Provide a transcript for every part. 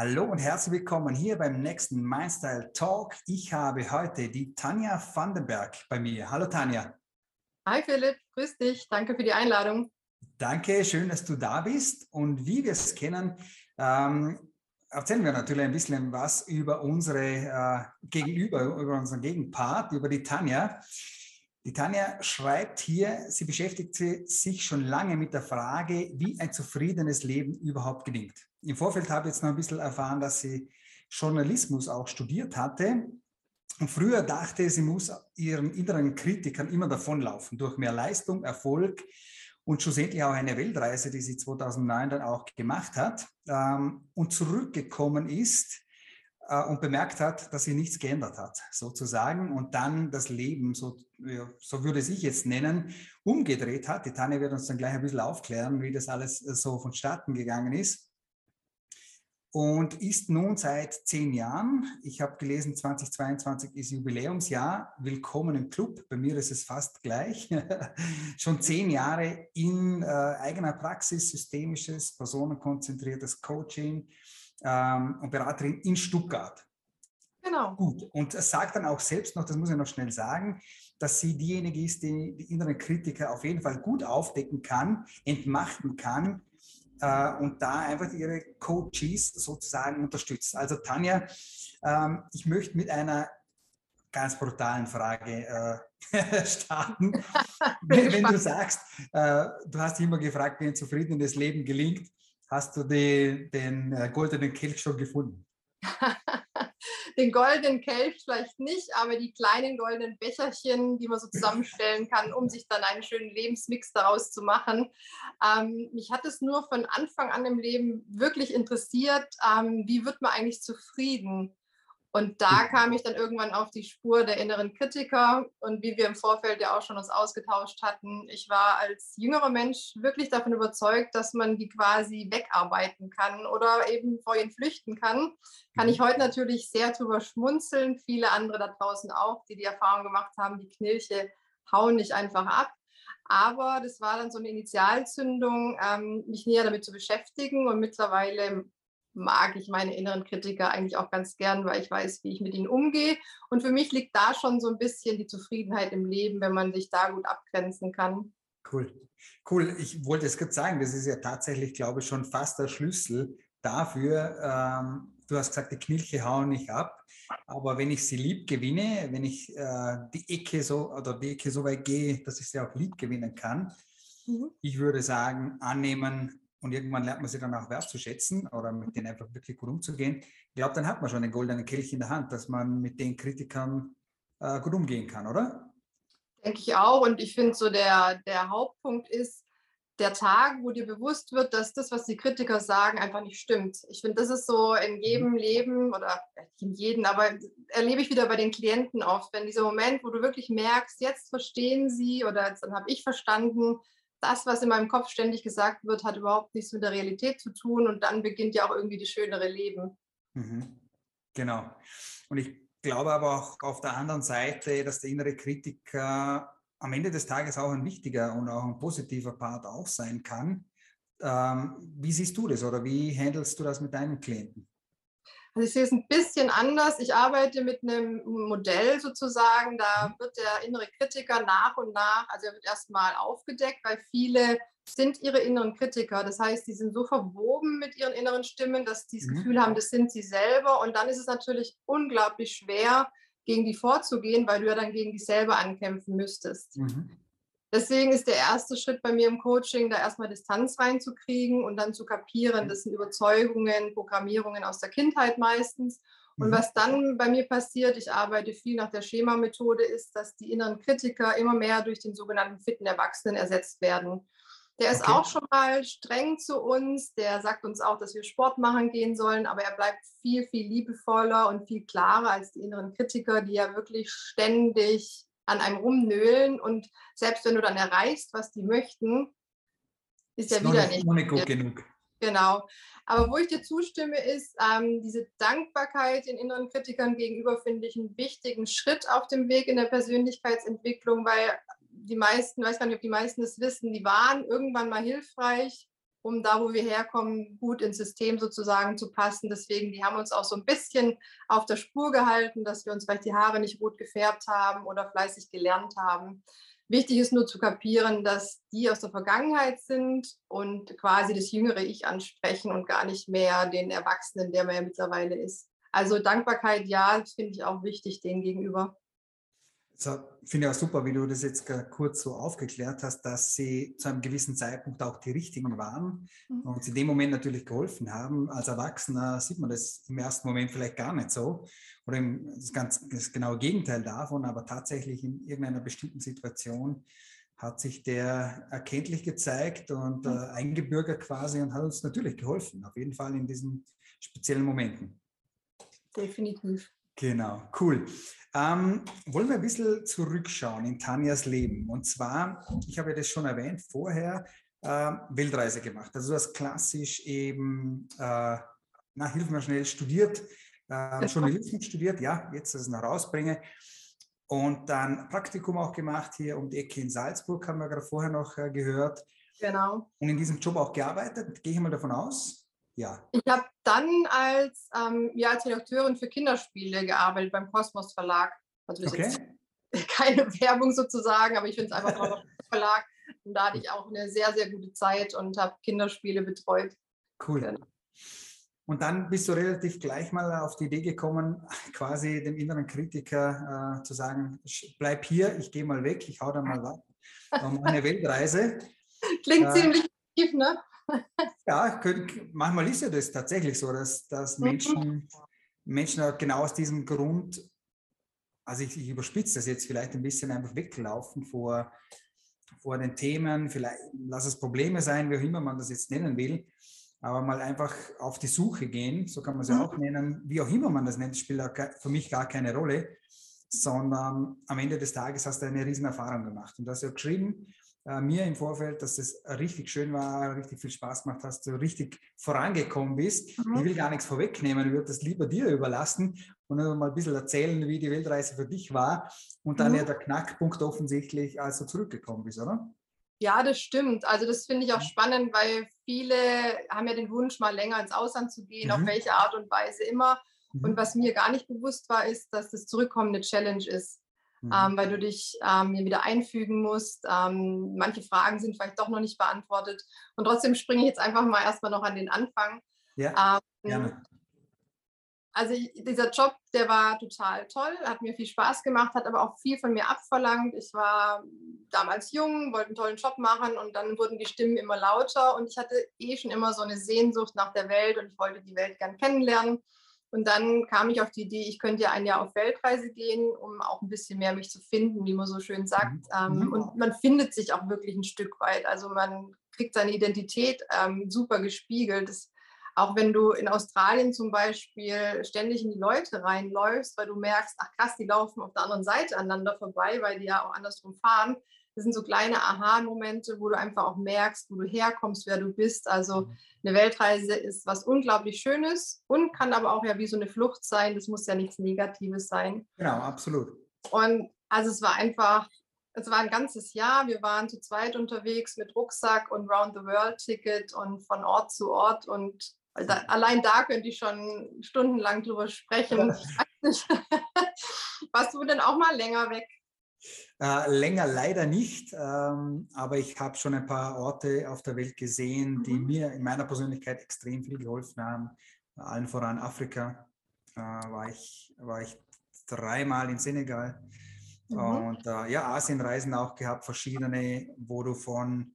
Hallo und herzlich willkommen hier beim nächsten Mindstyle Talk. Ich habe heute die Tanja Vandenberg bei mir. Hallo Tanja. Hi Philipp, grüß dich. Danke für die Einladung. Danke, schön, dass du da bist. Und wie wir es kennen, ähm, erzählen wir natürlich ein bisschen was über unsere äh, Gegenüber, über unseren Gegenpart, über die Tanja. Die Tanja schreibt hier, sie beschäftigt sich schon lange mit der Frage, wie ein zufriedenes Leben überhaupt gelingt. Im Vorfeld habe ich jetzt noch ein bisschen erfahren, dass sie Journalismus auch studiert hatte. Und früher dachte sie muss ihren inneren Kritikern immer davonlaufen, durch mehr Leistung, Erfolg und schlussendlich auch eine Weltreise, die sie 2009 dann auch gemacht hat ähm, und zurückgekommen ist äh, und bemerkt hat, dass sie nichts geändert hat, sozusagen, und dann das Leben, so, ja, so würde ich jetzt nennen, umgedreht hat. Die Tanja wird uns dann gleich ein bisschen aufklären, wie das alles so vonstatten gegangen ist und ist nun seit zehn Jahren, ich habe gelesen, 2022 ist Jubiläumsjahr, willkommen im Club, bei mir ist es fast gleich, schon zehn Jahre in äh, eigener Praxis, systemisches, personenkonzentriertes Coaching ähm, und Beraterin in Stuttgart. Genau. Gut, und sagt dann auch selbst noch, das muss ich noch schnell sagen, dass sie diejenige ist, die die inneren Kritiker auf jeden Fall gut aufdecken kann, entmachten kann äh, und da einfach ihre Coaches sozusagen unterstützt. Also Tanja, ähm, ich möchte mit einer ganz brutalen Frage äh, starten. wenn, wenn, du sagst, äh, du hast immer gefragt, wie ein zufriedenes Leben gelingt, hast du die, den äh, goldenen Kelch schon gefunden? den goldenen Kelch vielleicht nicht, aber die kleinen goldenen Becherchen, die man so zusammenstellen kann, um sich dann einen schönen Lebensmix daraus zu machen. Ähm, mich hat es nur von Anfang an im Leben wirklich interessiert, ähm, wie wird man eigentlich zufrieden? Und da kam ich dann irgendwann auf die Spur der inneren Kritiker und wie wir im Vorfeld ja auch schon uns ausgetauscht hatten, ich war als jüngerer Mensch wirklich davon überzeugt, dass man die quasi wegarbeiten kann oder eben vor ihnen flüchten kann. Kann ich mhm. heute natürlich sehr drüber schmunzeln, viele andere da draußen auch, die die Erfahrung gemacht haben, die Knilche hauen nicht einfach ab. Aber das war dann so eine Initialzündung, ähm, mich näher damit zu beschäftigen und mittlerweile mag ich meine inneren Kritiker eigentlich auch ganz gern, weil ich weiß, wie ich mit ihnen umgehe. Und für mich liegt da schon so ein bisschen die Zufriedenheit im Leben, wenn man sich da gut abgrenzen kann. Cool. Cool. Ich wollte es gerade sagen, das ist ja tatsächlich, glaube ich, schon fast der Schlüssel dafür. Ähm, du hast gesagt, die Knilche hauen nicht ab. Aber wenn ich sie lieb gewinne, wenn ich äh, die Ecke so oder die Ecke so weit gehe, dass ich sie auch lieb gewinnen kann, mhm. ich würde sagen, annehmen, und irgendwann lernt man sie dann auch wertzuschätzen oder mit denen einfach wirklich gut umzugehen. Ich glaube, dann hat man schon einen goldenen Kelch in der Hand, dass man mit den Kritikern äh, gut umgehen kann, oder? Denke ich auch. Und ich finde so der, der Hauptpunkt ist, der Tag, wo dir bewusst wird, dass das, was die Kritiker sagen, einfach nicht stimmt. Ich finde, das ist so in mhm. jedem Leben oder nicht in jedem, aber erlebe ich wieder bei den Klienten oft, wenn dieser Moment, wo du wirklich merkst, jetzt verstehen sie oder jetzt, dann habe ich verstanden, das, was in meinem Kopf ständig gesagt wird, hat überhaupt nichts mit der Realität zu tun und dann beginnt ja auch irgendwie das schönere Leben. Mhm. Genau. Und ich glaube aber auch auf der anderen Seite, dass der innere Kritiker am Ende des Tages auch ein wichtiger und auch ein positiver Part auch sein kann. Ähm, wie siehst du das oder wie handelst du das mit deinen Klienten? Also ich sehe es ein bisschen anders. Ich arbeite mit einem Modell sozusagen. Da mhm. wird der innere Kritiker nach und nach, also er wird erstmal aufgedeckt, weil viele sind ihre inneren Kritiker. Das heißt, die sind so verwoben mit ihren inneren Stimmen, dass die das mhm. Gefühl haben, das sind sie selber. Und dann ist es natürlich unglaublich schwer, gegen die vorzugehen, weil du ja dann gegen dich selber ankämpfen müsstest. Mhm. Deswegen ist der erste Schritt bei mir im Coaching, da erstmal Distanz reinzukriegen und dann zu kapieren, das sind Überzeugungen, Programmierungen aus der Kindheit meistens. Und mhm. was dann bei mir passiert, ich arbeite viel nach der Schema-Methode, ist, dass die inneren Kritiker immer mehr durch den sogenannten fitten Erwachsenen ersetzt werden. Der ist okay. auch schon mal streng zu uns, der sagt uns auch, dass wir Sport machen gehen sollen, aber er bleibt viel, viel liebevoller und viel klarer als die inneren Kritiker, die ja wirklich ständig an einem rumnöhlen und selbst wenn du dann erreichst, was die möchten, ist ja wieder nicht. nicht gut genug. Genau. Aber wo ich dir zustimme, ist ähm, diese Dankbarkeit den inneren Kritikern gegenüber, finde ich einen wichtigen Schritt auf dem Weg in der Persönlichkeitsentwicklung, weil die meisten, weiß gar nicht, ob die meisten das wissen, die waren irgendwann mal hilfreich um da, wo wir herkommen, gut ins System sozusagen zu passen. Deswegen, die haben uns auch so ein bisschen auf der Spur gehalten, dass wir uns vielleicht die Haare nicht rot gefärbt haben oder fleißig gelernt haben. Wichtig ist nur zu kapieren, dass die aus der Vergangenheit sind und quasi das jüngere Ich ansprechen und gar nicht mehr den Erwachsenen, der man ja mittlerweile ist. Also Dankbarkeit, ja, finde ich auch wichtig denen gegenüber. So, finde ich auch super, wie du das jetzt kurz so aufgeklärt hast, dass sie zu einem gewissen Zeitpunkt auch die richtigen waren mhm. und sie in dem Moment natürlich geholfen haben. Als Erwachsener sieht man das im ersten Moment vielleicht gar nicht so oder das, ganz, das genaue Gegenteil davon, aber tatsächlich in irgendeiner bestimmten Situation hat sich der erkenntlich gezeigt und mhm. äh, eingebürgert quasi und hat uns natürlich geholfen, auf jeden Fall in diesen speziellen Momenten. Definitiv. Genau, cool. Ähm, wollen wir ein bisschen zurückschauen in Tanjas Leben. Und zwar, ich habe ja das schon erwähnt vorher, äh, Weltreise gemacht. Also du hast klassisch eben, äh, na, hilf mir schnell, studiert, äh, Journalismus studiert, ja, jetzt das noch rausbringe. Und dann Praktikum auch gemacht hier um die Ecke in Salzburg, haben wir gerade vorher noch äh, gehört. Genau. Und in diesem Job auch gearbeitet, gehe ich mal davon aus. Ja. Ich habe dann als, ähm, ja, als Redakteurin für Kinderspiele gearbeitet beim Kosmos Verlag. Also das okay. ist jetzt keine Werbung sozusagen, aber ich finde es einfach ein Verlag. Und da hatte ich auch eine sehr, sehr gute Zeit und habe Kinderspiele betreut. Cool. Genau. Und dann bist du relativ gleich mal auf die Idee gekommen, quasi dem inneren Kritiker äh, zu sagen, bleib hier, ich gehe mal weg, ich hau da mal ab, mache eine Weltreise. Klingt äh, ziemlich tief, ne? Ja, manchmal ist ja das tatsächlich so, dass, dass mhm. Menschen, Menschen genau aus diesem Grund, also ich, ich überspitze das jetzt vielleicht ein bisschen, einfach weglaufen vor, vor den Themen, vielleicht lass es Probleme sein, wie auch immer man das jetzt nennen will, aber mal einfach auf die Suche gehen, so kann man es ja mhm. auch nennen, wie auch immer man das nennt, spielt für mich gar keine Rolle, sondern am Ende des Tages hast du eine riesen Erfahrung gemacht und das ja geschrieben, äh, mir im Vorfeld, dass es richtig schön war, richtig viel Spaß gemacht hast, du richtig vorangekommen bist. Mhm. Ich will gar nichts vorwegnehmen, ich würde das lieber dir überlassen und mal ein bisschen erzählen, wie die Weltreise für dich war und dann mhm. ja der Knackpunkt offensichtlich, als du zurückgekommen bist, oder? Ja, das stimmt. Also das finde ich auch spannend, weil viele haben ja den Wunsch, mal länger ins Ausland zu gehen, mhm. auf welche Art und Weise immer. Und mhm. was mir gar nicht bewusst war, ist, dass das Zurückkommen eine Challenge ist mhm. ähm, weil du dich ähm, wieder einfügen musst. Ähm, manche Fragen sind vielleicht doch noch nicht beantwortet. Und trotzdem springe ich jetzt einfach mal erstmal noch an den Anfang. Ja, ähm, gerne. Also dieser Job, der war total toll, hat mir viel Spaß gemacht, hat aber auch viel von mir abverlangt. Ich war damals jung, wollte einen tollen Job machen und dann wurden die Stimmen immer lauter und ich hatte eh schon immer so eine Sehnsucht nach der Welt und ich wollte die Welt gern kennenlernen. Und dann kam ich auf die Idee, ich könnte ja ein Jahr auf Weltreise gehen, um auch ein bisschen mehr mich zu finden, wie man so schön sagt. Mhm. Ähm, mhm. Und man findet sich auch wirklich ein Stück weit. Also man kriegt seine Identität ähm, super gespiegelt. Das, auch wenn du in Australien zum Beispiel ständig in die Leute reinläufst, weil du merkst, ach krass, die laufen auf der anderen Seite aneinander vorbei, weil die ja auch andersrum fahren. Das sind so kleine Aha-Momente, wo du einfach auch merkst, wo du herkommst, wer du bist. Also mhm. Eine Weltreise ist was unglaublich Schönes und kann aber auch ja wie so eine Flucht sein. Das muss ja nichts Negatives sein. Genau, absolut. Und also es war einfach, es war ein ganzes Jahr. Wir waren zu zweit unterwegs mit Rucksack und Round-the-World-Ticket und von Ort zu Ort. Und da, allein da könnte ich schon stundenlang drüber sprechen. Warst du denn auch mal länger weg? Äh, länger leider nicht, ähm, aber ich habe schon ein paar Orte auf der Welt gesehen, die mhm. mir in meiner Persönlichkeit extrem viel geholfen haben. Allen voran Afrika äh, war, ich, war ich dreimal in Senegal. Mhm. Und äh, ja, Asienreisen auch gehabt, verschiedene, wo du von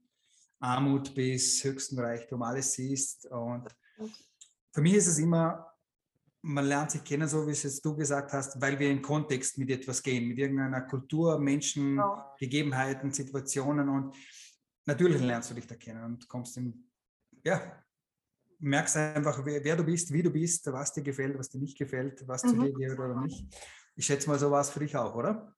Armut bis höchsten Reichtum alles siehst. Und für mich ist es immer man lernt sich kennen, so wie es jetzt du gesagt hast, weil wir in Kontext mit etwas gehen, mit irgendeiner Kultur, Menschen, ja. Gegebenheiten, Situationen und natürlich lernst du dich da kennen und kommst in, ja, merkst einfach, wer, wer, du bist, wie du bist, was dir gefällt, was dir nicht gefällt, was mhm. zu dir gehört oder nicht. Ich schätze mal, so war es für dich auch, oder?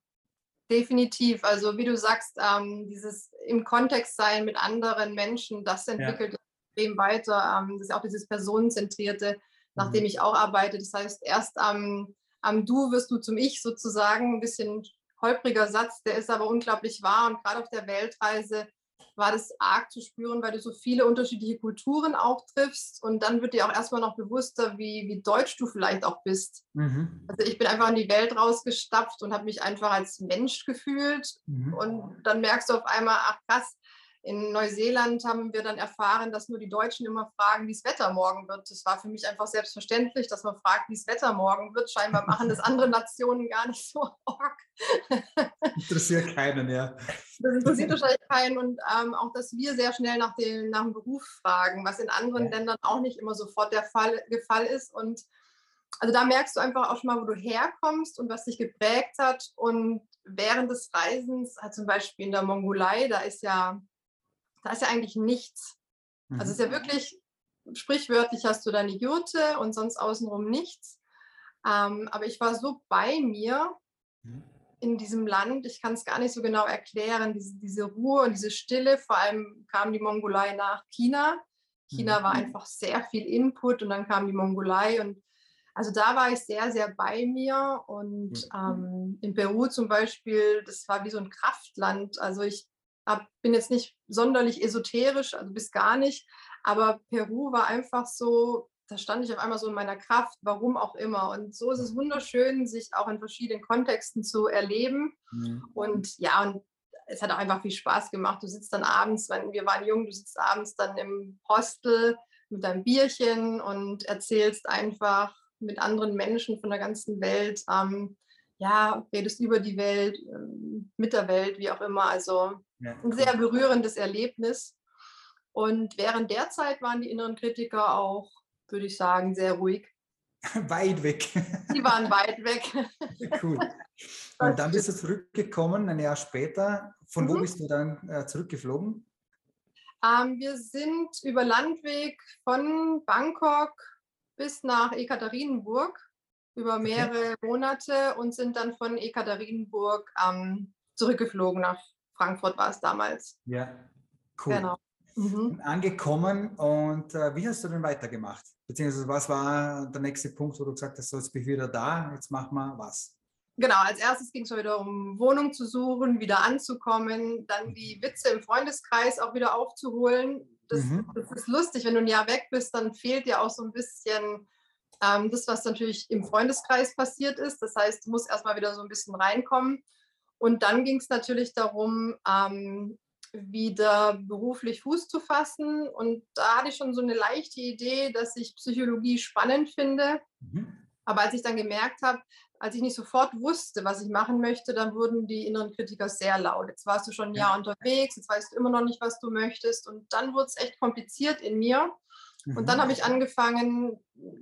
Definitiv. Also wie du sagst, ähm, dieses im Kontext sein mit anderen Menschen, das entwickelt ja. extrem weiter. Ähm, das ist auch dieses personenzentrierte nach dem mhm. ich auch arbeite. Das heißt, erst am, am Du wirst du zum Ich sozusagen. Ein bisschen holpriger Satz, der ist aber unglaublich wahr. Und gerade auf der Weltreise war das arg zu spüren, weil du so viele unterschiedliche Kulturen auch triffst und dann wird dir auch erstmal noch bewusster, wie, wie deutsch du vielleicht auch bist. Mhm. Also ich bin einfach in die Welt rausgestapft und habe mich einfach als Mensch gefühlt mhm. und dann merkst du auf einmal, ach krass, in Neuseeland haben wir dann erfahren, dass nur die Deutschen immer fragen, wie es Wetter morgen wird. Das war für mich einfach selbstverständlich, dass man fragt, wie es Wetter morgen wird. Scheinbar machen das andere Nationen gar nicht so arg. Interessiert keinen, ja. Das interessiert wahrscheinlich keinen. Und ähm, auch, dass wir sehr schnell nach dem, nach dem Beruf fragen, was in anderen ja. Ländern auch nicht immer sofort der Fall, der Fall ist. Und also da merkst du einfach auch schon mal, wo du herkommst und was dich geprägt hat. Und während des Reisens, zum Beispiel in der Mongolei, da ist ja da ist ja eigentlich nichts. Mhm. Also es ist ja wirklich, sprichwörtlich hast du deine Jurte und sonst außenrum nichts. Ähm, aber ich war so bei mir mhm. in diesem Land, ich kann es gar nicht so genau erklären, diese, diese Ruhe und diese Stille. Vor allem kam die Mongolei nach China. China mhm. war einfach sehr viel Input und dann kam die Mongolei und also da war ich sehr, sehr bei mir und ähm, in Peru zum Beispiel, das war wie so ein Kraftland. Also ich hab, bin jetzt nicht sonderlich esoterisch, also bis gar nicht, aber Peru war einfach so, da stand ich auf einmal so in meiner Kraft, warum auch immer. Und so ist es wunderschön, sich auch in verschiedenen Kontexten zu erleben. Mhm. Und ja, und es hat auch einfach viel Spaß gemacht. Du sitzt dann abends, wenn wir waren jung, du sitzt abends dann im Hostel mit deinem Bierchen und erzählst einfach mit anderen Menschen von der ganzen Welt, ähm, ja, redest über die Welt, ähm, mit der Welt, wie auch immer. Also ja. ein sehr berührendes Erlebnis. Und während der Zeit waren die inneren Kritiker auch, würde ich sagen, sehr ruhig. Weit weg. Die waren weit weg. Cool. Und dann bist du zurückgekommen, ein Jahr später. Von wo mhm. bist du dann äh, zurückgeflogen? Ähm, wir sind über Landweg von Bangkok bis nach Ekaterinburg über mehrere okay. Monate und sind dann von Ekaterinburg ähm, zurückgeflogen nach Frankfurt war es damals. Ja, cool. Genau. Mhm. Angekommen und äh, wie hast du denn weitergemacht? Beziehungsweise was war der nächste Punkt, wo du gesagt hast, so jetzt bin ich wieder da, jetzt machen wir was? Genau, als erstes ging es wieder um Wohnung zu suchen, wieder anzukommen, dann die Witze im Freundeskreis auch wieder aufzuholen. Das, mhm. das ist lustig, wenn du ein Jahr weg bist, dann fehlt dir auch so ein bisschen ähm, das, was natürlich im Freundeskreis passiert ist. Das heißt, du musst erstmal wieder so ein bisschen reinkommen. Und dann ging es natürlich darum, ähm, wieder beruflich Fuß zu fassen. Und da hatte ich schon so eine leichte Idee, dass ich Psychologie spannend finde. Mhm. Aber als ich dann gemerkt habe, als ich nicht sofort wusste, was ich machen möchte, dann wurden die inneren Kritiker sehr laut. Jetzt warst du schon ein Jahr unterwegs, jetzt weißt du immer noch nicht, was du möchtest. Und dann wurde es echt kompliziert in mir. Und dann mhm. habe ich angefangen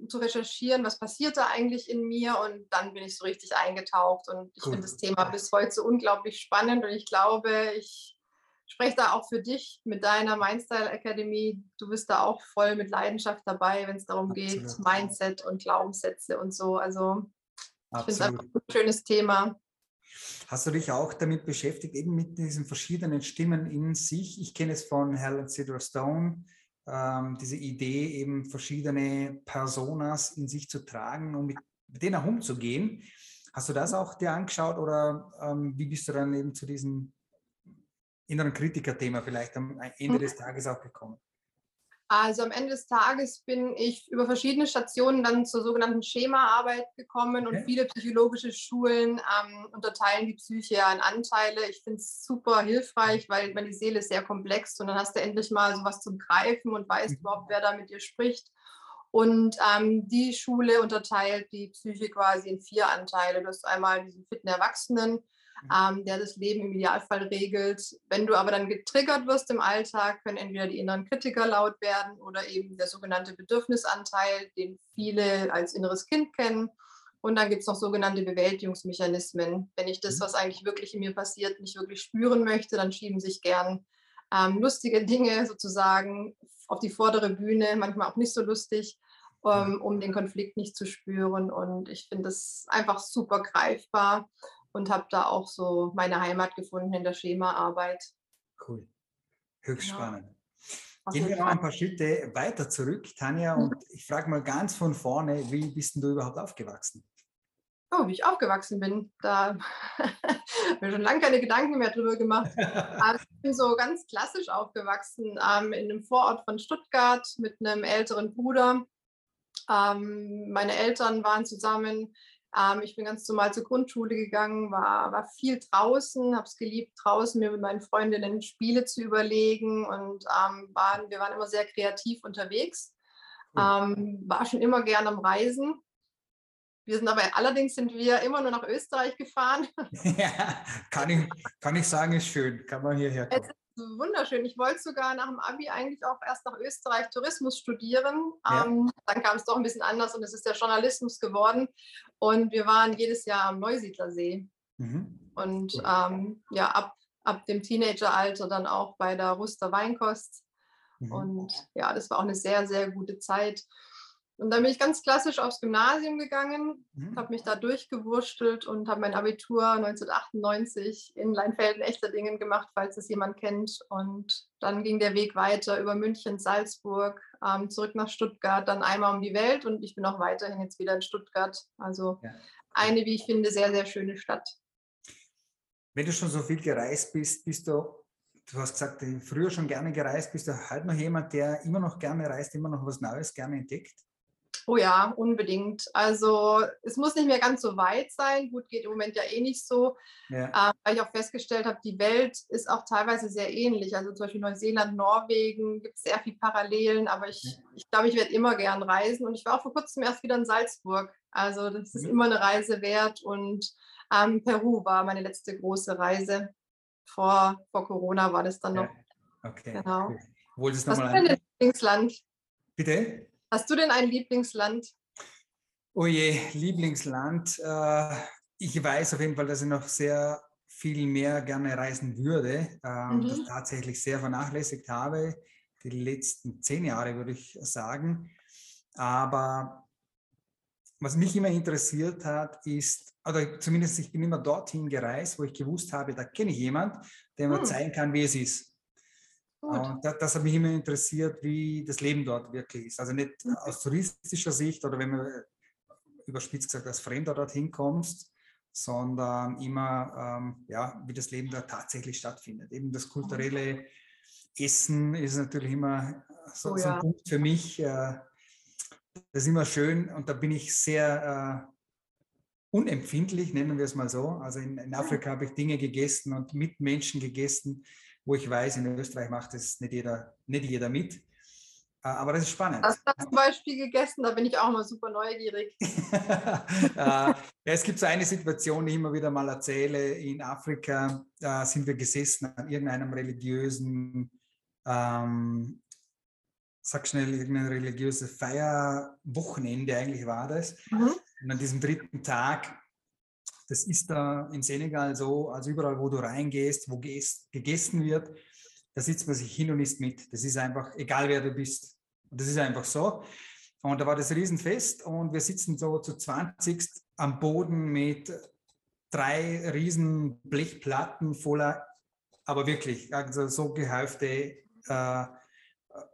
zu recherchieren, was passiert da eigentlich in mir und dann bin ich so richtig eingetaucht und ich cool. finde das Thema bis heute so unglaublich spannend und ich glaube, ich spreche da auch für dich mit deiner Mindstyle Academy. Du bist da auch voll mit Leidenschaft dabei, wenn es darum Absolut. geht, Mindset und Glaubenssätze und so. Also ich finde es einfach ein schönes Thema. Hast du dich auch damit beschäftigt, eben mit diesen verschiedenen Stimmen in sich? Ich kenne es von Helen Cedar Stone, ähm, diese Idee, eben verschiedene Personas in sich zu tragen, um mit, denen auch umzugehen. Hast du das auch dir angeschaut oder ähm, wie bist du dann eben zu diesem inneren Kritiker-Thema vielleicht am Ende des Tages auch gekommen? Also am Ende des Tages bin ich über verschiedene Stationen dann zur sogenannten Schemaarbeit gekommen okay. und viele psychologische Schulen ähm, unterteilen die Psyche ja in Anteile. Ich finde es super hilfreich, weil die Seele ist sehr komplex und dann hast du endlich mal sowas zum Greifen und weißt mhm. überhaupt, wer da mit dir spricht. Und ähm, die Schule unterteilt die Psyche quasi in vier Anteile. Du hast einmal diesen fitten Erwachsenen, ähm, der das Leben im Idealfall regelt. Wenn du aber dann getriggert wirst im Alltag, können entweder die inneren Kritiker laut werden oder eben der sogenannte Bedürfnisanteil, den viele als inneres Kind kennen. Und dann gibt es noch sogenannte Bewältigungsmechanismen. Wenn ich das, mhm. was eigentlich wirklich in mir passiert, nicht wirklich spüren möchte, dann schieben sich gern ähm, lustige Dinge sozusagen auf die vordere Bühne, manchmal auch nicht so lustig, ähm, um den Konflikt nicht zu spüren. Und ich finde das einfach super greifbar und habe da auch so meine Heimat gefunden in der Schemaarbeit. Cool. Höchst genau. spannend. Gehen wir noch ein paar Schritte weiter zurück, Tanja, und mhm. ich frage mal ganz von vorne, wie bist du überhaupt aufgewachsen? Oh, wie ich aufgewachsen bin. Da habe ich schon lange keine Gedanken mehr drüber gemacht. Aber ich bin so ganz klassisch aufgewachsen ähm, in einem Vorort von Stuttgart mit einem älteren Bruder. Ähm, meine Eltern waren zusammen. Ähm, ich bin ganz normal zur Grundschule gegangen, war, war viel draußen, habe es geliebt, draußen mir mit meinen Freundinnen Spiele zu überlegen und ähm, waren, wir waren immer sehr kreativ unterwegs. Ähm, war schon immer gern am Reisen wir sind aber allerdings sind wir immer nur nach Österreich gefahren. Ja, kann ich, kann ich sagen, ist schön. Kann man hierher kommen. Es ist wunderschön. Ich wollte sogar nach dem Abi eigentlich auch erst nach Österreich Tourismus studieren. Ja. Ähm, dann kam es doch ein bisschen anders und es ist der Journalismus geworden. Und wir waren jedes Jahr am Neusiedlersee. Mhm. Und ähm, ja, ab, ab dem Teenageralter dann auch bei der Ruster Weinkost. Mhm. Und ja, das war auch eine sehr, sehr gute Zeit. Und dann bin ich ganz klassisch aufs Gymnasium gegangen, mhm. habe mich da durchgewurstelt und habe mein Abitur 1998 in Leinfelden-Echterdingen gemacht, falls es jemand kennt. Und dann ging der Weg weiter über München, Salzburg, ähm, zurück nach Stuttgart, dann einmal um die Welt und ich bin auch weiterhin jetzt wieder in Stuttgart. Also ja. eine, wie ich finde, sehr, sehr schöne Stadt. Wenn du schon so viel gereist bist, bist du du hast gesagt, früher schon gerne gereist, bist du halt noch jemand, der immer noch gerne reist, immer noch was Neues gerne entdeckt? Oh ja, unbedingt. Also es muss nicht mehr ganz so weit sein. Gut, geht im Moment ja eh nicht so. Ja. Äh, weil ich auch festgestellt habe, die Welt ist auch teilweise sehr ähnlich. Also zum Beispiel Neuseeland, Norwegen gibt es sehr viele Parallelen, aber ich, ja. ich glaube, ich werde immer gern reisen. Und ich war auch vor kurzem erst wieder in Salzburg. Also das ist mhm. immer eine Reise wert. Und ähm, Peru war meine letzte große Reise. Vor, vor Corona war das dann noch. Ja. Okay. Genau. Wolltest du nochmal ein Lieblingsland? Bitte? Hast du denn ein Lieblingsland? Oh je, Lieblingsland. Äh, ich weiß auf jeden Fall, dass ich noch sehr viel mehr gerne reisen würde, ähm, mhm. das tatsächlich sehr vernachlässigt habe, die letzten zehn Jahre würde ich sagen. Aber was mich immer interessiert hat, ist, oder zumindest ich bin immer dorthin gereist, wo ich gewusst habe, da kenne ich jemanden, der mir hm. zeigen kann, wie es ist. Und das, das, hat mich immer interessiert, wie das Leben dort wirklich ist. Also nicht mhm. aus touristischer Sicht oder wenn man äh, überspitzt gesagt als Fremder dorthin kommst, sondern immer, ähm, ja, wie das Leben da tatsächlich stattfindet. Eben das kulturelle Essen ist natürlich immer so, oh, ja. so ein Punkt für mich. Äh, das ist immer schön und da bin ich sehr äh, unempfindlich, nennen wir es mal so. Also in, in Afrika habe ich Dinge gegessen und mit Menschen gegessen, wo ich weiß, in Österreich macht es nicht jeder, nicht jeder mit. Äh, aber das ist spannend. Hast du zum Beispiel gegessen? Da bin ich auch mal super neugierig. Äh, ja, es gibt so eine Situation, die ich immer wieder mal erzähle. In Afrika äh, sind wir gesessen an irgendeinem religiösen, ähm, sag schnell, irgendein religiöses Feierwochenende eigentlich war das. Mhm. Und an diesem dritten Tag das ist da in Senegal so, also überall, wo du reingehst, wo gegessen wird, da sitzt man sich hin und isst mit. Das ist einfach, egal wer du bist. Das ist einfach so. Und da war das Riesenfest und wir sitzen so zu 20 am Boden mit drei riesen Blechplatten voller, aber wirklich, also so gehäufte äh,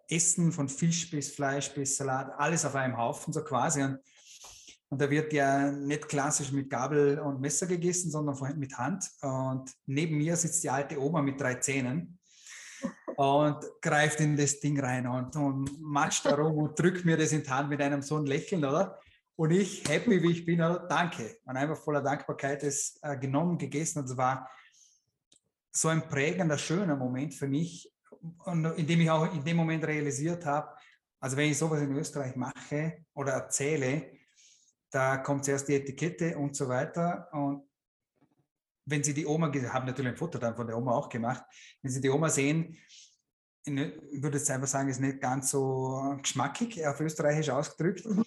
Essen von Fisch bis Fleisch bis Salat, alles auf einem Haufen, so quasi. Und und da wird ja nicht klassisch mit Gabel und Messer gegessen, sondern mit Hand. Und neben mir sitzt die alte Oma mit drei Zähnen und greift in das Ding rein und, und matscht darum und drückt mir das in die Hand mit einem so ein Lächeln, oder? Und ich, happy wie ich bin, oder? danke. Und einfach voller Dankbarkeit es äh, genommen, gegessen. Und es war so ein prägender, schöner Moment für mich, und in dem ich auch in dem Moment realisiert habe, also wenn ich sowas in Österreich mache oder erzähle, da kommt zuerst die Etikette und so weiter. Und wenn Sie die Oma, haben natürlich ein Foto dann von der Oma auch gemacht, wenn Sie die Oma sehen, ich würde jetzt einfach sagen, ist nicht ganz so geschmackig, auf Österreichisch ausgedrückt, mhm.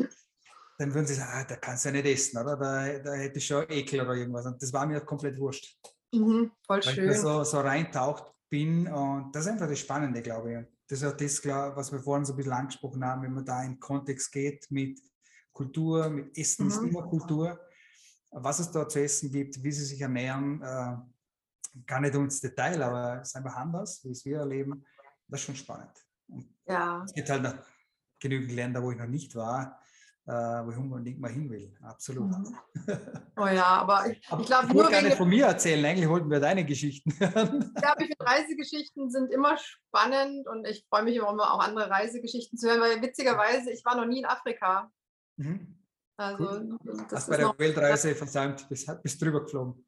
dann würden Sie sagen, ah, da kannst du ja nicht essen, oder? Da, da hätte ich schon Ekel oder irgendwas. Und das war mir komplett wurscht. Mhm, voll weil schön. ich da so, so reintaucht bin und das ist einfach das Spannende, glaube ich. Das ist auch das, was wir vorhin so ein bisschen angesprochen haben, wenn man da in Kontext geht mit Kultur, mit Essen mhm. ist immer Kultur. Was es dort zu essen gibt, wie sie sich ernähren, äh, gar nicht ins Detail, aber es ist einfach anders, wie es wir erleben. Das ist schon spannend. Und ja. Es gibt halt noch genügend Länder, wo ich noch nicht war. äh, wo ich unbedingt mal hin will. Absolut. Mhm. Oh ja, aber ich, ich glaube, ich nur gar nicht von mir erzählen. Eigentlich wollten wir deine Geschichten. Ich glaube, Reisegeschichten sind immer spannend und ich freue mich immer auch andere Reisegeschichten zu hören, weil witzigerweise, ich war noch nie in Afrika. Mhm. Also, das Hast bei der Weltreise versäumt, bist, bist drüber geflogen.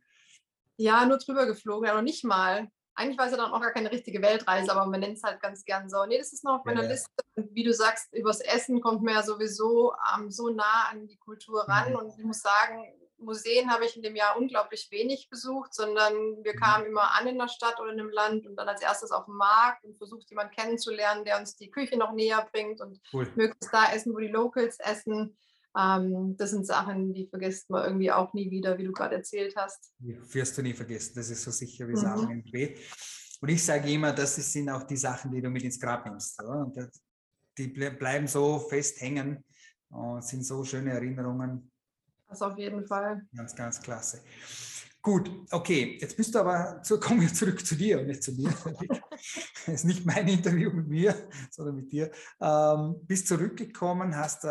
Ja, nur drüber geflogen, ja, noch nicht mal. Eigentlich war es ja dann auch gar keine richtige Weltreise, aber man nennt es halt ganz gern so. Nee, das ist noch auf meiner ja, Liste. Wie du sagst, übers Essen kommt man ja sowieso ähm, so nah an die Kultur ran. Mhm. Und ich muss sagen, Museen habe ich in dem Jahr unglaublich wenig besucht, sondern wir mhm. kamen immer an in der Stadt oder in einem Land und dann als erstes auf den Markt und versucht jemanden kennenzulernen, der uns die Küche noch näher bringt und cool. möglichst da essen, wo die Locals essen. Ähm, das sind Sachen, die vergisst man irgendwie auch nie wieder, wie du gerade erzählt hast. Die wirst du nie vergessen, das ist so sicher wie Sachen im Gebet. Und ich sage immer, das sind auch die Sachen, die du mit ins Grab nimmst. Oder? Und die bleiben so fest hängen und sind so schöne Erinnerungen. Das auf jeden Fall. Ganz, ganz klasse. Gut, okay, jetzt bist du aber, zu, kommen wir zurück zu dir und nicht zu mir. das ist nicht mein Interview mit mir, sondern mit dir. Ähm, bist zurückgekommen, hast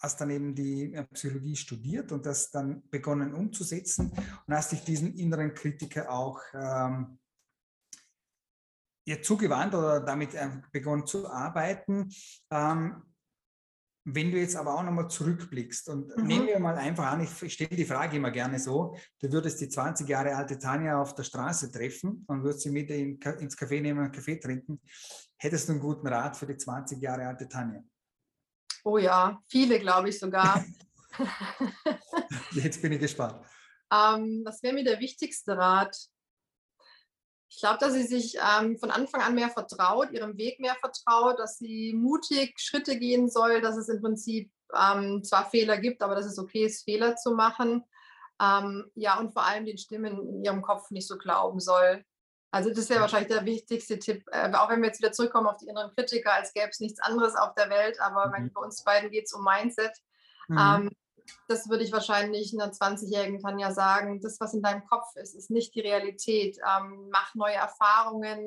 hast dann eben die äh, Psychologie studiert und das dann begonnen umzusetzen und hast dich diesen inneren Kritiker auch ähm, ja, zugewandt oder damit äh, begonnen zu arbeiten. Ähm, wenn du jetzt aber auch nochmal zurückblickst und mhm. nehmen wir mal einfach an, ich stelle die Frage immer gerne so, du würdest die 20 Jahre alte Tanja auf der Straße treffen und würdest sie mit in, ins Café nehmen und Kaffee trinken, hättest du einen guten Rat für die 20 Jahre alte Tanja? Oh ja, viele glaube ich sogar. Jetzt bin ich gespannt. Ähm, was wäre mir der wichtigste Rat? Ich glaube, dass sie sich ähm, von Anfang an mehr vertraut, ihrem Weg mehr vertraut, dass sie mutig Schritte gehen soll, dass es im Prinzip ähm, zwar Fehler gibt, aber dass es okay ist, Fehler zu machen. Ähm, ja, und vor allem den Stimmen in ihrem Kopf nicht so glauben soll. Also das wäre wahrscheinlich der wichtigste Tipp, äh, auch wenn wir jetzt wieder zurückkommen auf die inneren Kritiker, als gäbe es nichts anderes auf der Welt, aber mhm. bei uns beiden geht es um Mindset. Mhm. Das würde ich wahrscheinlich einer 20-jährigen Tanja sagen. Das, was in deinem Kopf ist, ist nicht die Realität. Ähm, mach neue Erfahrungen,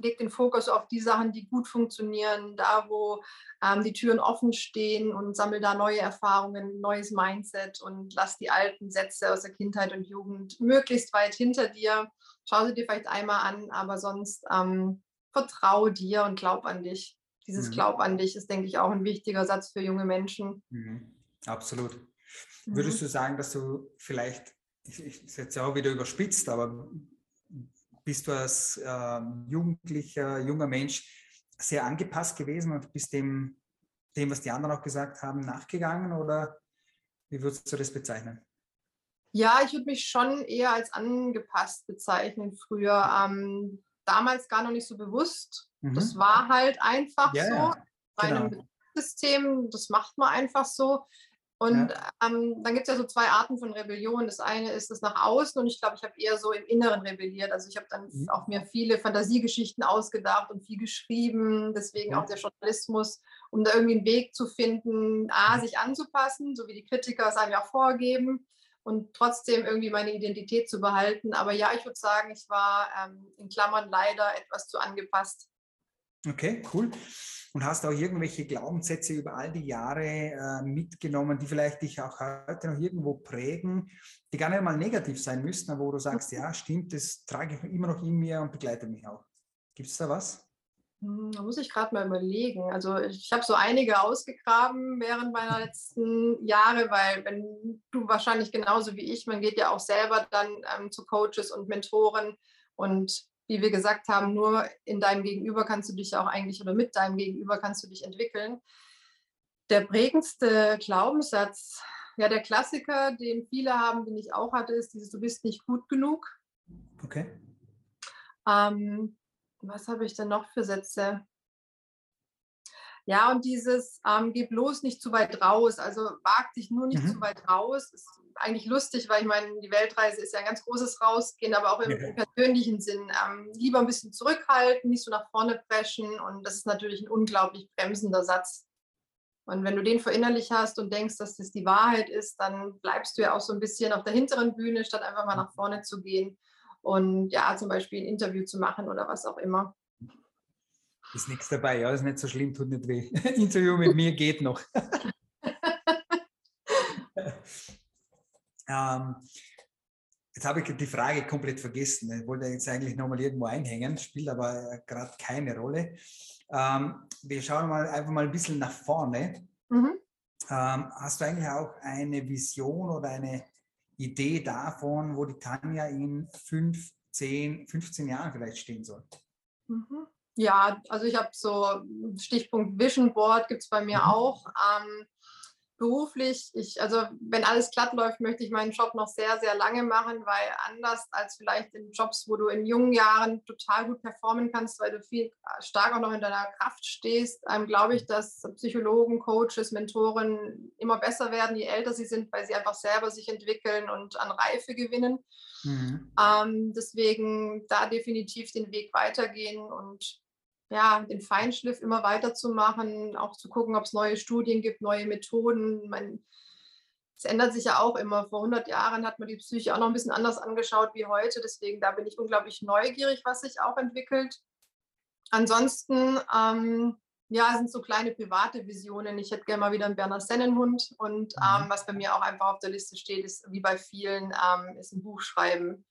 leg den Fokus auf die Sachen, die gut funktionieren, da wo ähm, die Türen offen stehen und sammel da neue Erfahrungen, neues Mindset und lass die alten Sätze aus der Kindheit und Jugend möglichst weit hinter dir schau sie dir vielleicht einmal an, aber sonst ähm, vertraue dir und glaub an dich. Dieses mhm. Glaub an dich ist, denke ich, auch ein wichtiger Satz für junge Menschen. Mhm. Absolut. Mhm. Würdest du sagen, dass du vielleicht, ich, ich jetzt ja auch wieder überspitzt, aber bist du als äh, jugendlicher, junger Mensch sehr angepasst gewesen und bist dem, dem, was die anderen auch gesagt haben, nachgegangen oder wie würdest du das bezeichnen? Ja, ich würde mich schon eher als angepasst bezeichnen früher. Ähm, damals gar noch nicht so bewusst. Mhm. Das war halt einfach yeah, so. Bei genau. einem System, das macht man einfach so. Und ja. ähm, dann gibt es ja so zwei Arten von Rebellion. Das eine ist das nach außen und ich glaube, ich habe eher so im Inneren rebelliert. Also ich habe dann mhm. auch mir viele Fantasiegeschichten ausgedacht und viel geschrieben. Deswegen ja. auch der Journalismus, um da irgendwie einen Weg zu finden, A, sich anzupassen, so wie die Kritiker es einem ja vorgeben und trotzdem irgendwie meine Identität zu behalten. Aber ja, ich würde sagen, ich war ähm, in Klammern leider etwas zu angepasst. Okay, cool. Und hast auch irgendwelche Glaubenssätze über all die Jahre äh, mitgenommen, die vielleicht dich auch heute noch irgendwo prägen, die gar nicht mal negativ sein müssten, aber wo du sagst, ja, stimmt, das trage ich immer noch in mir und begleitet mich auch. Gibt es da was? Hm, da muss ich gerade mal überlegen. Also ich habe so einige ausgegraben während meiner letzten Jahre, weil wenn du wahrscheinlich genauso wie ich, man geht ja auch selber dann ähm, zu Coaches und Mentoren und wie wir gesagt haben, nur in deinem Gegenüber kannst du dich auch eigentlich oder mit deinem Gegenüber kannst du dich entwickeln. Der prägendste Glaubenssatz, ja der Klassiker, den viele haben, den ich auch hatte, ist dieses, du bist nicht gut genug. Okay. Ähm, was habe ich denn noch für Sätze? Ja, und dieses, ähm, geh bloß nicht zu weit raus, also wag dich nur nicht mhm. zu weit raus, ist eigentlich lustig, weil ich meine, die Weltreise ist ja ein ganz großes Rausgehen, aber auch im, ja. im persönlichen Sinn. Ähm, lieber ein bisschen zurückhalten, nicht so nach vorne preschen und das ist natürlich ein unglaublich bremsender Satz. Und wenn du den verinnerlich hast und denkst, dass das die Wahrheit ist, dann bleibst du ja auch so ein bisschen auf der hinteren Bühne, statt einfach mal nach vorne zu gehen und ja, zum Beispiel ein Interview zu machen oder was auch immer. Ist nichts dabei, ja, ist nicht so schlimm, tut nicht weh. Interview mit mir geht noch. ähm, jetzt habe ich die Frage komplett vergessen. Ich wollte jetzt eigentlich nochmal irgendwo einhängen, spielt aber äh, gerade keine Rolle. Ähm, wir schauen mal einfach mal ein bisschen nach vorne. Mhm. Ähm, hast du eigentlich auch eine Vision oder eine Idee davon, wo die Tanja in fünf, zehn, 15 Jahren vielleicht stehen soll? Mhm. Ja, also ich habe so Stichpunkt Vision Board gibt es bei mir mhm. auch. Ähm, beruflich, ich, also wenn alles glatt läuft, möchte ich meinen Job noch sehr, sehr lange machen, weil anders als vielleicht in Jobs, wo du in jungen Jahren total gut performen kannst, weil du viel stark auch noch in deiner Kraft stehst, ähm, glaube ich, dass Psychologen, Coaches, Mentoren immer besser werden, je älter sie sind, weil sie einfach selber sich entwickeln und an Reife gewinnen. Mhm. Ähm, deswegen da definitiv den Weg weitergehen und ja, den Feinschliff immer weiterzumachen, auch zu gucken, ob es neue Studien gibt, neue Methoden. Man, es ändert sich ja auch immer. Vor 100 Jahren hat man die Psyche auch noch ein bisschen anders angeschaut wie heute. Deswegen, da bin ich unglaublich neugierig, was sich auch entwickelt. Ansonsten, ähm, ja, sind so kleine private Visionen. Ich hätte gerne mal wieder einen Berner Sennenhund. Und mhm. ähm, was bei mir auch einfach auf der Liste steht, ist wie bei vielen, ähm, ist ein Buch schreiben.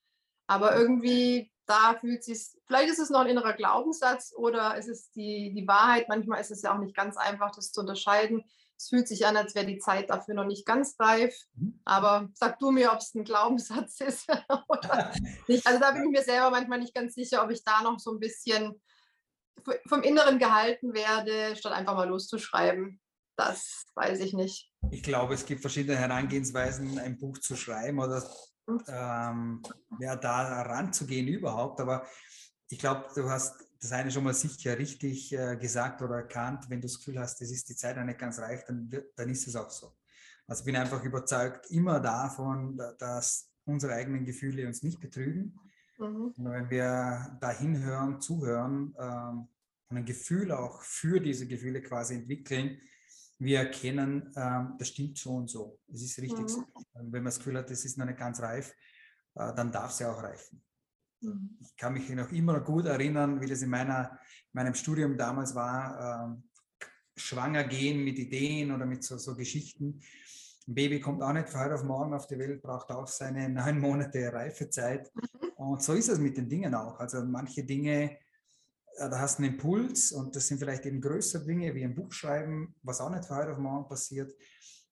Aber irgendwie da fühlt sich, vielleicht ist es noch ein innerer Glaubenssatz oder ist es die, die Wahrheit. Manchmal ist es ja auch nicht ganz einfach, das zu unterscheiden. Es fühlt sich an, als wäre die Zeit dafür noch nicht ganz reif. Mhm. Aber sag du mir, ob es ein Glaubenssatz ist oder nicht. Also da bin ich mir selber manchmal nicht ganz sicher, ob ich da noch so ein bisschen vom Inneren gehalten werde, statt einfach mal loszuschreiben. Das weiß ich nicht. Ich glaube, es gibt verschiedene Herangehensweisen, ein Buch zu schreiben oder ähm, ja, da ranzugehen überhaupt. Aber ich glaube, du hast das eine schon mal sicher richtig äh, gesagt oder erkannt. Wenn du das Gefühl hast, es ist die Zeit noch nicht ganz reif, dann, dann ist es auch so. Also ich bin einfach überzeugt immer davon, dass unsere eigenen Gefühle uns nicht betrügen. Mhm. Wenn wir da hinhören, zuhören ähm, und ein Gefühl auch für diese Gefühle quasi entwickeln, wir erkennen, ähm, das stimmt so und so. Es ist richtig mhm. so. Wenn man das Gefühl hat, das ist noch nicht ganz reif, äh, dann darf es ja auch reifen. Mhm. Ich kann mich noch immer gut erinnern, wie das in meiner, meinem Studium damals war, ähm, schwanger gehen mit Ideen oder mit so, so Geschichten. Ein Baby kommt auch nicht von heute auf morgen auf die Welt, braucht auch seine neun Monate Reifezeit. Mhm. Und so ist es mit den Dingen auch. Also manche Dinge äh, da hast du einen Impuls und das sind vielleicht eben größere Dinge wie ein Buch schreiben, was auch nicht von heute auf morgen passiert.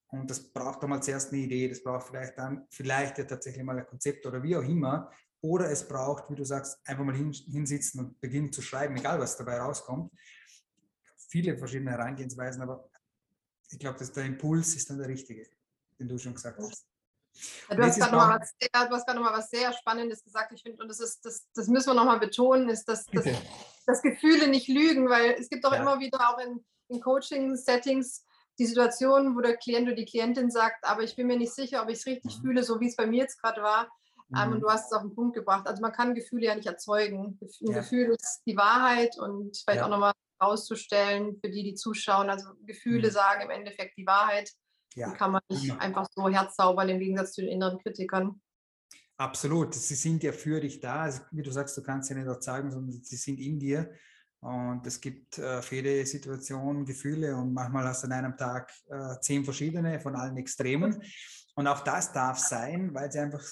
Und das braucht dann mal zuerst eine Idee, das braucht vielleicht dann vielleicht ja tatsächlich mal ein Konzept oder wie auch immer. Oder es braucht, wie du sagst, einfach mal hinsitzen und beginnen zu schreiben, egal was dabei rauskommt. Viele verschiedene Herangehensweisen, aber ich glaube, dass der Impuls ist dann der richtige, den du schon gesagt hast. Ja, du, hast gerade noch, was sehr, noch mal was sehr Spannendes gesagt. Ich finde, und das, ist, das, das müssen wir noch mal betonen, ist, dass, dass, dass Gefühle nicht lügen, weil es gibt doch ja. immer wieder auch in, in Coaching-Settings die Situation, wo der Klient oder die Klientin sagt, aber ich bin mir nicht sicher, ob ich es richtig mhm. fühle, so wie es bei mir jetzt gerade war. Mhm. Um, und du hast es auf den Punkt gebracht. Also man kann Gefühle ja nicht erzeugen. Ein ja. Gefühl ist die Wahrheit und vielleicht ja. auch nochmal rauszustellen für die, die zuschauen. Also Gefühle mhm. sagen im Endeffekt die Wahrheit. Ja. Die kann man nicht ja. einfach so herzaubern im Gegensatz zu den inneren Kritikern. Absolut, sie sind ja für dich da. Also, wie du sagst, du kannst sie nicht erzeugen, sondern sie sind in dir. Und es gibt äh, für jede Situation Gefühle und manchmal hast du an einem Tag äh, zehn verschiedene von allen Extremen. Und auch das darf sein, weil sie einfach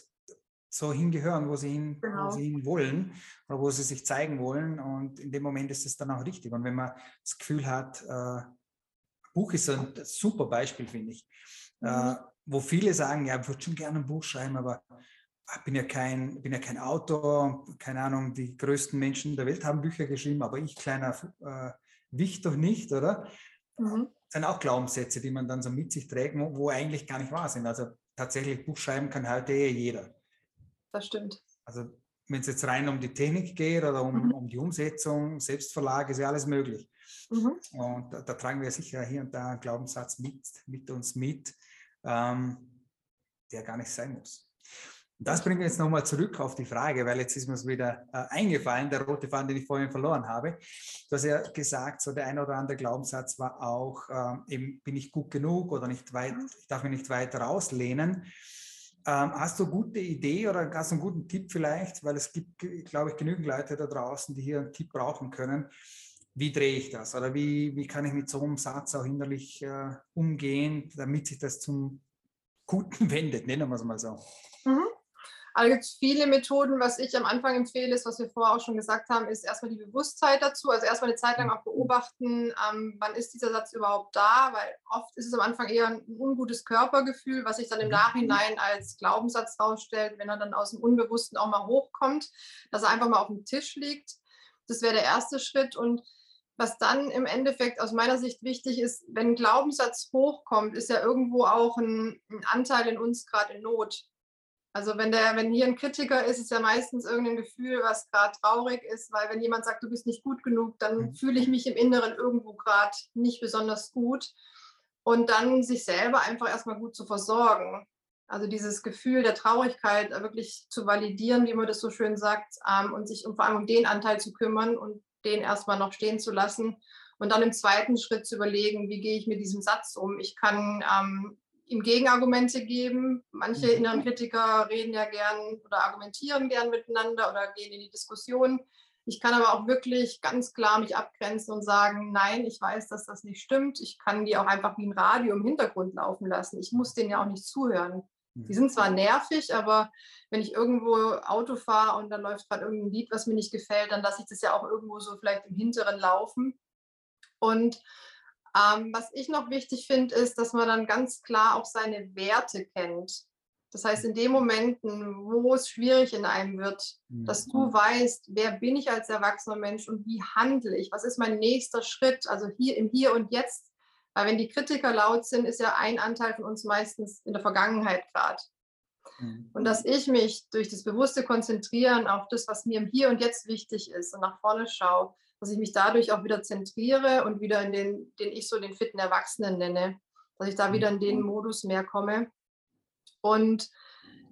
so hingehören, wo sie hin, genau. wo sie hin wollen oder wo sie sich zeigen wollen. Und in dem Moment ist es dann auch richtig. Und wenn man das Gefühl hat, äh, Buch ist ein super Beispiel, finde ich, mhm. äh, wo viele sagen, ja, ich würde schon gerne ein Buch schreiben, aber bin ja kein, bin ja kein Autor, keine Ahnung, die größten Menschen der Welt haben Bücher geschrieben, aber ich, kleiner äh, Wicht doch nicht, oder? Mhm. Das sind auch Glaubenssätze, die man dann so mit sich trägt, wo, eigentlich gar nicht wahr sind. Also tatsächlich Buch schreiben kann heute eh jeder. Das stimmt. Also wenn es jetzt rein um die Technik geht oder um, mhm. um die Umsetzung, Selbstverlag, ist ja alles möglich. Mhm. Und da, da, tragen wir sicher hier und da einen Glaubenssatz mit, mit uns mit, ähm, der gar nicht sein muss. Das bringt mich jetzt nochmal zurück auf die Frage, weil jetzt ist mir es wieder äh, eingefallen, der rote Faden, den ich vorhin verloren habe. Du hast ja gesagt, so der ein oder andere Glaubenssatz war auch, äh, eben bin ich gut genug oder nicht weit, mhm. ich darf mich nicht weit rauslehnen. Ähm, hast du eine gute Idee oder hast du einen guten Tipp vielleicht, weil es gibt, glaube ich, genügend Leute da draußen, die hier einen Tipp brauchen können. Wie drehe ich das oder wie, wie kann ich mit so einem Satz auch innerlich äh, umgehen, damit sich das zum Guten wendet, nennen wir es mal so. Mhm. Gibt es viele Methoden. Was ich am Anfang empfehle, ist, was wir vorher auch schon gesagt haben, ist erstmal die Bewusstheit dazu. Also erstmal eine Zeit lang auch beobachten, ähm, wann ist dieser Satz überhaupt da, weil oft ist es am Anfang eher ein ungutes Körpergefühl, was sich dann im mhm. Nachhinein als Glaubenssatz rausstellt, wenn er dann aus dem Unbewussten auch mal hochkommt, dass er einfach mal auf dem Tisch liegt. Das wäre der erste Schritt. Und was dann im Endeffekt aus meiner Sicht wichtig ist, wenn ein Glaubenssatz hochkommt, ist ja irgendwo auch ein, ein Anteil in uns gerade in Not. Also wenn der, wenn hier ein Kritiker ist, ist ja meistens irgendein Gefühl, was gerade traurig ist, weil wenn jemand sagt, du bist nicht gut genug, dann mhm. fühle ich mich im Inneren irgendwo gerade nicht besonders gut. Und dann sich selber einfach erstmal gut zu versorgen. Also dieses Gefühl der Traurigkeit wirklich zu validieren, wie man das so schön sagt, ähm, und sich um, vor allem um den Anteil zu kümmern und den erstmal noch stehen zu lassen. Und dann im zweiten Schritt zu überlegen, wie gehe ich mit diesem Satz um. Ich kann ähm, ihm Gegenargumente geben. Manche mhm. inneren Kritiker reden ja gern oder argumentieren gern miteinander oder gehen in die Diskussion. Ich kann aber auch wirklich ganz klar mich abgrenzen und sagen, nein, ich weiß, dass das nicht stimmt. Ich kann die auch einfach wie ein Radio im Hintergrund laufen lassen. Ich muss denen ja auch nicht zuhören. Die mhm. sind zwar nervig, aber wenn ich irgendwo Auto fahre und da läuft gerade irgendein Lied, was mir nicht gefällt, dann lasse ich das ja auch irgendwo so vielleicht im Hinteren laufen. Und ähm, was ich noch wichtig finde, ist, dass man dann ganz klar auch seine Werte kennt. Das heißt, in den Momenten, wo es schwierig in einem wird, dass du mhm. weißt, wer bin ich als erwachsener Mensch und wie handle ich? Was ist mein nächster Schritt? Also hier im Hier und Jetzt. Weil wenn die Kritiker laut sind, ist ja ein Anteil von uns meistens in der Vergangenheit gerade. Mhm. Und dass ich mich durch das bewusste Konzentrieren auf das, was mir im Hier und Jetzt wichtig ist und nach vorne schaue, dass ich mich dadurch auch wieder zentriere und wieder in den, den ich so den fitten Erwachsenen nenne, dass ich da wieder in den mhm. Modus mehr komme. Und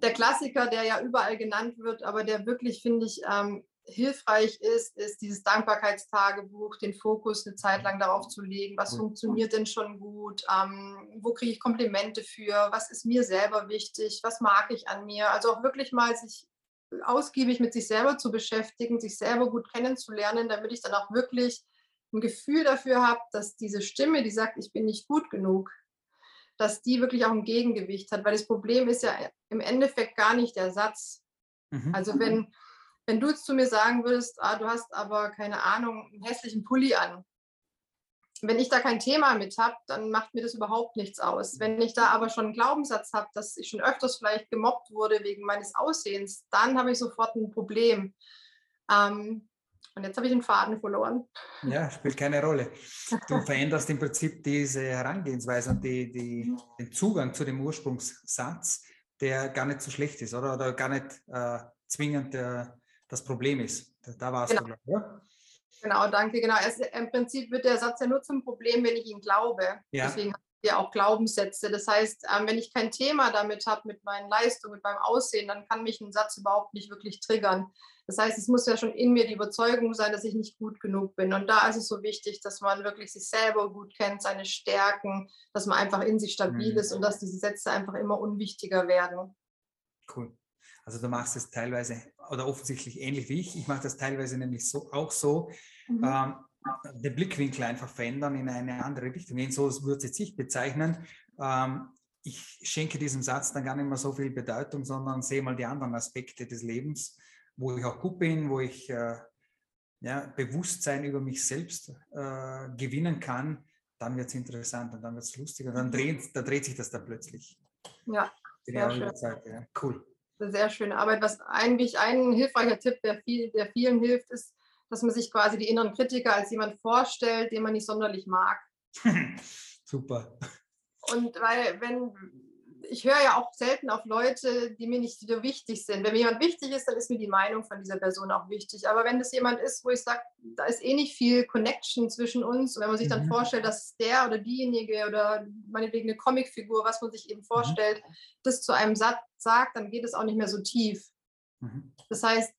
der Klassiker, der ja überall genannt wird, aber der wirklich, finde ich, ähm, hilfreich ist, ist dieses Dankbarkeitstagebuch, den Fokus eine Zeit lang darauf zu legen, was funktioniert denn schon gut, ähm, wo kriege ich Komplimente für, was ist mir selber wichtig, was mag ich an mir. Also auch wirklich mal sich ausgiebig mit sich selber zu beschäftigen, sich selber gut kennenzulernen, damit ich dann auch wirklich ein Gefühl dafür habe, dass diese Stimme, die sagt, ich bin nicht gut genug, dass die wirklich auch ein Gegengewicht hat. Weil das Problem ist ja im Endeffekt gar nicht der Satz. Mhm. Also wenn, wenn du jetzt zu mir sagen würdest, ah, du hast aber keine Ahnung, einen hässlichen Pulli an, wenn ich da kein Thema mit habe, dann macht mir das überhaupt nichts aus. Wenn ich da aber schon einen Glaubenssatz habe, dass ich schon öfters vielleicht gemobbt wurde wegen meines Aussehens, dann habe ich sofort ein Problem. Ähm, und jetzt habe ich den Faden verloren. Ja, spielt keine Rolle. Du veränderst im Prinzip diese Herangehensweise und die, die, den Zugang zu dem Ursprungssatz, der gar nicht so schlecht ist oder, oder gar nicht äh, zwingend äh, das Problem ist. Da warst genau. du, oder? Genau, danke. Genau. Es, Im Prinzip wird der Satz ja nur zum Problem, wenn ich ihn glaube. Ja. Deswegen haben wir auch Glaubenssätze. Das heißt, ähm, wenn ich kein Thema damit habe, mit meinen Leistungen, mit meinem Aussehen, dann kann mich ein Satz überhaupt nicht wirklich triggern. Das heißt, es muss ja schon in mir die Überzeugung sein, dass ich nicht gut genug bin. Und da ist es so wichtig, dass man wirklich sich selber gut kennt, seine Stärken, dass man einfach in sich stabil mhm. ist und dass diese Sätze einfach immer unwichtiger werden. Cool. Also du machst es teilweise oder offensichtlich ähnlich wie ich. Ich mache das teilweise nämlich so, auch so, mhm. ähm, den Blickwinkel einfach verändern in eine andere Richtung. So würde es jetzt ich bezeichnen. Ähm, ich schenke diesem Satz dann gar nicht mehr so viel Bedeutung, sondern sehe mal die anderen Aspekte des Lebens, wo ich auch gut bin, wo ich äh, ja, Bewusstsein über mich selbst äh, gewinnen kann. Dann wird es interessant und dann wird es lustig und dann mhm. dreht, da dreht sich das dann plötzlich. Ja, sehr schön. Zeit, ja. Cool eine sehr schöne Arbeit. Was eigentlich ein hilfreicher Tipp, der, viel, der vielen hilft, ist, dass man sich quasi die inneren Kritiker als jemand vorstellt, den man nicht sonderlich mag. Super. Und weil, wenn, ich höre ja auch selten auf Leute, die mir nicht so wichtig sind. Wenn mir jemand wichtig ist, dann ist mir die Meinung von dieser Person auch wichtig. Aber wenn das jemand ist, wo ich sage, da ist eh nicht viel Connection zwischen uns, und wenn man sich dann mhm. vorstellt, dass der oder diejenige oder meinetwegen eine Comicfigur, was man sich eben mhm. vorstellt, mhm. das zu einem Satz sagt, dann geht es auch nicht mehr so tief. Mhm. Das heißt,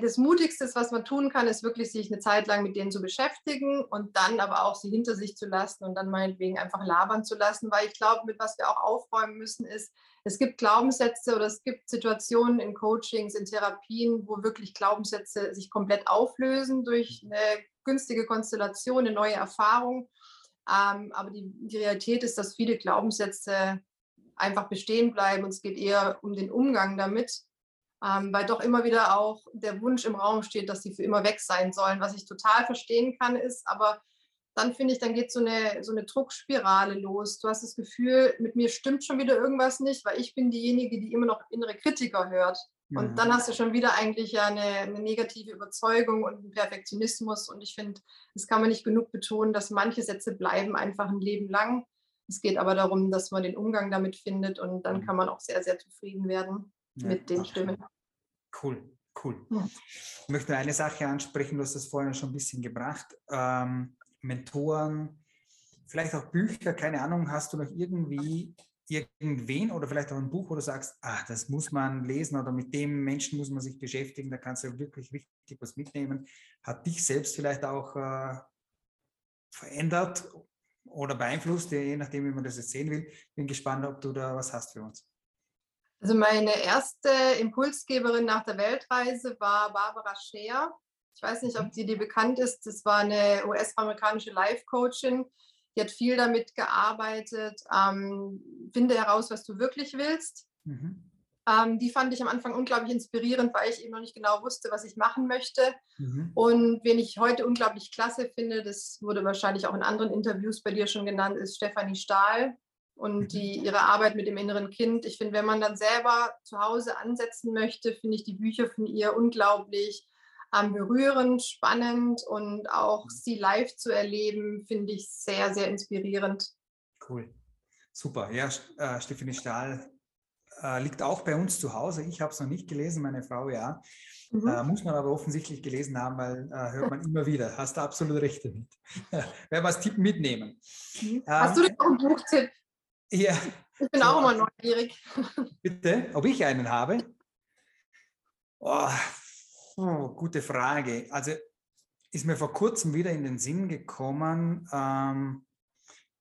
das Mutigste, was man tun kann, ist wirklich, sich eine Zeit lang mit denen zu beschäftigen und dann aber auch sie hinter sich zu lassen und dann meinetwegen einfach labern zu lassen, weil ich glaube, mit was wir auch aufräumen müssen, ist, es gibt Glaubenssätze oder es gibt Situationen in Coachings, in Therapien, wo wirklich Glaubenssätze sich komplett auflösen durch eine günstige Konstellation, eine neue Erfahrung. Ähm, aber die, die Realität ist, dass viele Glaubenssätze einfach bestehen bleiben und es geht eher um den Umgang damit, ähm, weil doch immer wieder auch der Wunsch im Raum steht, dass sie für immer weg sein sollen, was ich total verstehen kann, ist, aber dann finde ich, dann geht so eine, so eine Druckspirale los. Du hast das Gefühl, mit mir stimmt schon wieder irgendwas nicht, weil ich bin diejenige, die immer noch innere Kritiker hört. Und mhm. dann hast du schon wieder eigentlich ja eine, eine, negative Überzeugung und einen Perfektionismus. Und ich finde, das kann man nicht genug betonen, dass manche Sätze bleiben einfach ein Leben lang. Es geht aber darum, dass man den Umgang damit findet und dann mhm. kann man auch sehr, sehr zufrieden werden ja, mit den Stimmen. Cool, cool. Ja. Ich möchte eine Sache ansprechen, du hast das vorhin schon ein bisschen gebracht. Ähm, Mentoren, vielleicht auch Bücher, keine Ahnung, hast du noch irgendwie irgendwen oder vielleicht auch ein Buch, wo du sagst, ah, das muss man lesen oder mit dem Menschen muss man sich beschäftigen, da kannst du wirklich richtig was mitnehmen. Hat dich selbst vielleicht auch äh, verändert oder beeinflusst, je nachdem, wie man das jetzt sehen will. Bin gespannt, ob du da was hast für uns. Also meine erste Impulsgeberin nach der Weltreise war Barbara Scheer. Ich weiß nicht, ob die dir bekannt ist. Das war eine US-amerikanische Life-Coachin. Die hat viel damit gearbeitet. Ähm, finde heraus, was du wirklich willst. Mhm. Ähm, die fand ich am Anfang unglaublich inspirierend, weil ich eben noch nicht genau wusste, was ich machen möchte. Mhm. Und wen ich heute unglaublich klasse finde, das wurde wahrscheinlich auch in anderen Interviews bei dir schon genannt, ist Stefanie Stahl und mhm. die, ihre Arbeit mit dem inneren Kind. Ich finde, wenn man dann selber zu Hause ansetzen möchte, finde ich die Bücher von ihr unglaublich ähm, berührend, spannend und auch mhm. sie live zu erleben, finde ich sehr, sehr inspirierend. Cool. Super. Ja, äh, Stefanie Stahl äh, liegt auch bei uns zu Hause. Ich habe es noch nicht gelesen, meine Frau ja. Mhm. Äh, muss man aber offensichtlich gelesen haben, weil äh, hört man immer wieder. Hast du absolut recht damit. Werden wir als Tipp mitnehmen. Mhm. Hast ähm, du denn auch einen Buchtipp? Ja. Ich bin so, auch immer neugierig. Bitte, ob ich einen habe? Oh, Oh, gute Frage. Also ist mir vor kurzem wieder in den Sinn gekommen, ähm,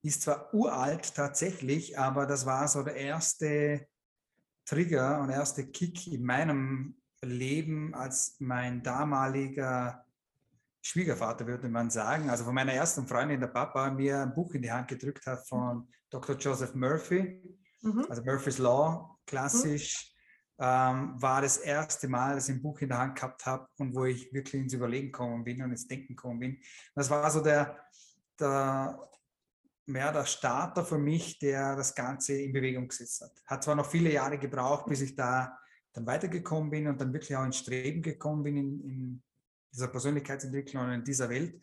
ist zwar uralt tatsächlich, aber das war so der erste Trigger und erste Kick in meinem Leben, als mein damaliger Schwiegervater, würde man sagen, also von meiner ersten Freundin, der Papa, mir ein Buch in die Hand gedrückt hat von Dr. Joseph Murphy, mhm. also Murphy's Law, klassisch. Mhm ähm, war das erste Mal, dass ich ein Buch in der Hand gehabt habe und wo ich wirklich ins Überlegen gekommen bin und ins Denken gekommen bin. Das war so der, der, mehr der Starter für mich, der das Ganze in Bewegung gesetzt hat. Hat zwar noch viele Jahre gebraucht, bis ich da dann weitergekommen bin und dann wirklich auch ins Streben gekommen bin in, in dieser Persönlichkeitsentwicklung und in dieser Welt.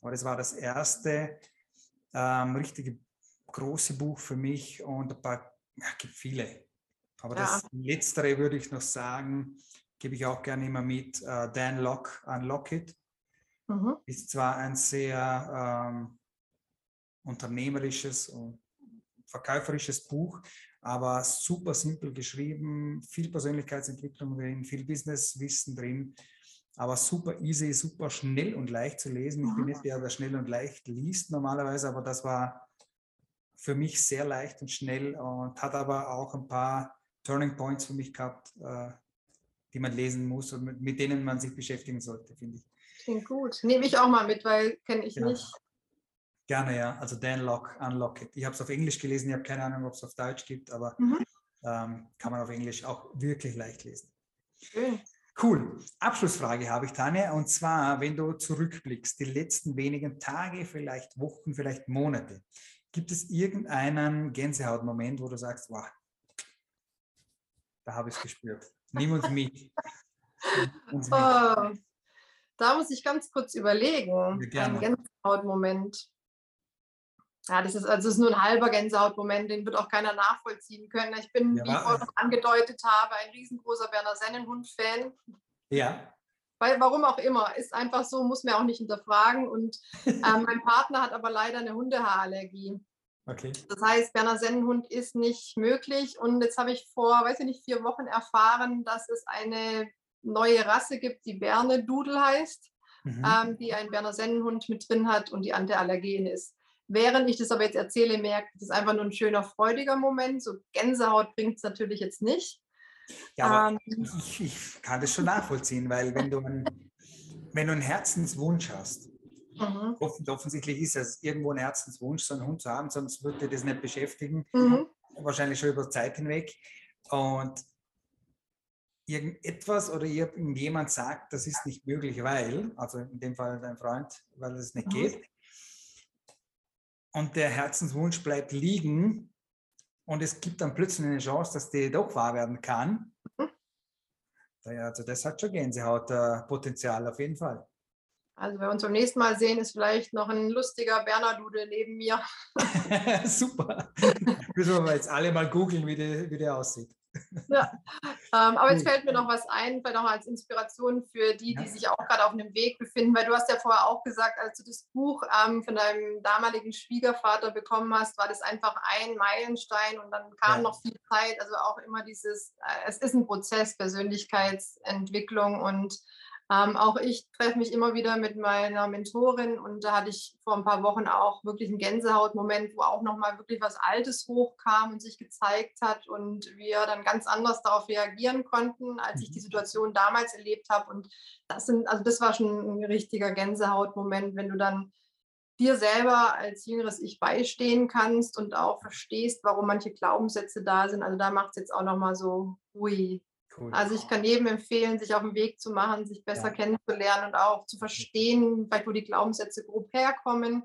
Aber das war das erste ähm, richtige große Buch für mich und ein paar, ja, gibt viele, aber ja. das Letztere würde ich noch sagen, gebe ich auch gerne immer mit. Uh, Dan Locke, Unlock It. Mhm. Ist zwar ein sehr ähm, unternehmerisches und verkäuferisches Buch, aber super simpel geschrieben, viel Persönlichkeitsentwicklung drin, viel Businesswissen drin, aber super easy, super schnell und leicht zu lesen. Ich bin nicht der, der schnell und leicht liest normalerweise, aber das war für mich sehr leicht und schnell und hat aber auch ein paar Turning Points für mich gehabt, äh, die man lesen muss und mit, denen man sich beschäftigen sollte, finde ich. Klingt gut. Nehme ich auch mal mit, weil kenne ich ja. nicht. Gerne, ja. Also Dan Lock, Unlock It. Ich habe es auf Englisch gelesen, ich habe keine Ahnung, ob es auf Deutsch gibt, aber mhm. ähm, kann man auf Englisch auch wirklich leicht lesen. Schön. Cool. Abschlussfrage habe ich, Tanja. Und zwar, wenn du zurückblickst, die letzten wenigen Tage, vielleicht Wochen, vielleicht Monate, gibt es irgendeinen Gänsehautmoment, wo du sagst, wow, da habe ich es gespürt. Nimm uns mit. uns mit. Oh, da muss ich ganz kurz überlegen. Ein Gänsehautmoment. Ja, das ist also ist nur ein halber Gänsehautmoment, den wird auch keiner nachvollziehen können. Ich bin, ja, wie ich vorhin angedeutet habe, ein riesengroßer Berner Sennenhund-Fan. Ja. Weil, warum auch immer, ist einfach so, muss man auch nicht hinterfragen. Und äh, mein Partner hat aber leider eine Hundehaarallergie. Okay. Das heißt, Berner Sennenhund ist nicht möglich. Und jetzt habe ich vor, weiß ich nicht, vier Wochen erfahren, dass es eine neue Rasse gibt, die Berne Dudel heißt, mhm. ähm, die einen Berner Sennenhund mit drin hat und die antiallergen ist. Während ich das aber jetzt erzähle, merke ich, das ist einfach nur ein schöner, freudiger Moment. So Gänsehaut bringt es natürlich jetzt nicht. Ja, aber ähm, ich, ich, kann das schon nachvollziehen, weil wenn du, ein, wenn du einen Herzenswunsch hast, Mhm. offensichtlich ist es irgendwo ein Herzenswunsch, so einen Hund zu haben, sonst würde das nicht beschäftigen. Mhm. wahrscheinlich schon über Zeit hinweg. Und irgendetwas oder irgendjemand sagt, das ist nicht möglich, weil, also in dem Fall dein Freund, weil es nicht geht. Und der Herzenswunsch bleibt liegen und es gibt dann plötzlich eine Chance, dass die doch wahr werden kann. Mhm. Also das hat schon Gänsehaut-Potenzial auf jeden Fall. Also wenn wir uns beim nächsten Mal sehen, ist vielleicht noch ein lustiger Bernadude neben mir. Super. Müssen wir jetzt alle mal googeln, wie der, wie der aussieht. Ja, ähm, aber jetzt fällt mir noch was ein, vielleicht auch als Inspiration für die, die sich auch gerade auf einem Weg befinden, weil du hast ja vorher auch gesagt, als du das Buch ähm, von deinem damaligen Schwiegervater bekommen hast, war das einfach ein Meilenstein und dann kam ja. noch viel Zeit, also auch immer dieses, äh, es ist ein Prozess, Persönlichkeitsentwicklung und ähm, auch ich treffe mich immer wieder mit meiner Mentorin und da hatte ich vor ein paar Wochen auch wirklich einen Gänsehautmoment, wo auch nochmal wirklich was Altes hochkam und sich gezeigt hat und wir dann ganz anders darauf reagieren konnten, als ich die mhm. Situation damals erlebt habe. Und das sind, also das war schon ein richtiger Gänsehautmoment, wenn du dann dir selber als jüngeres Ich beistehen kannst und auch verstehst, warum manche Glaubenssätze da sind. Also da macht es jetzt auch nochmal so, ui, Cool. Also ich kann jedem empfehlen, sich auf den Weg zu machen, sich besser ja. kennenzulernen und auch zu verstehen, wo die Glaubenssätze grob herkommen,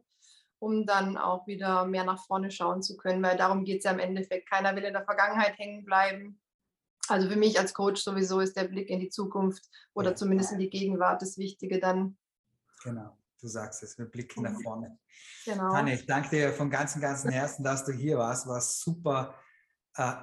um dann auch wieder mehr nach vorne schauen zu können, weil darum geht es ja im Endeffekt. Keiner will in der Vergangenheit hängen bleiben. Also für mich als Coach sowieso ist der Blick in die Zukunft oder ja. zumindest in die Gegenwart das Wichtige dann. Genau, du sagst es, mit Blick nach vorne. Genau. Tanja, ich danke dir von ganzem, ganzem Herzen, dass du hier warst. War super. Äh,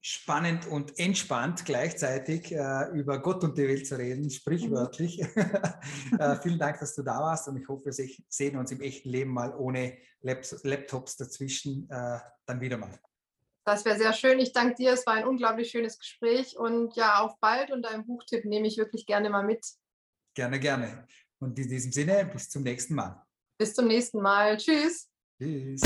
spannend und entspannt gleichzeitig äh, über Gott und die Welt zu reden, sprichwörtlich. Mhm. äh, vielen Dank, dass du da warst und ich hoffe, wir sehen uns im echten Leben mal ohne Laptops dazwischen äh, dann wieder mal. Das wäre sehr schön. Ich danke dir. Es war ein unglaublich schönes Gespräch und ja, auf bald und deinen Buchtipp nehme ich wirklich gerne mal mit. Gerne, gerne. Und in diesem Sinne, bis zum nächsten Mal. Bis zum nächsten Mal. Tschüss. Tschüss.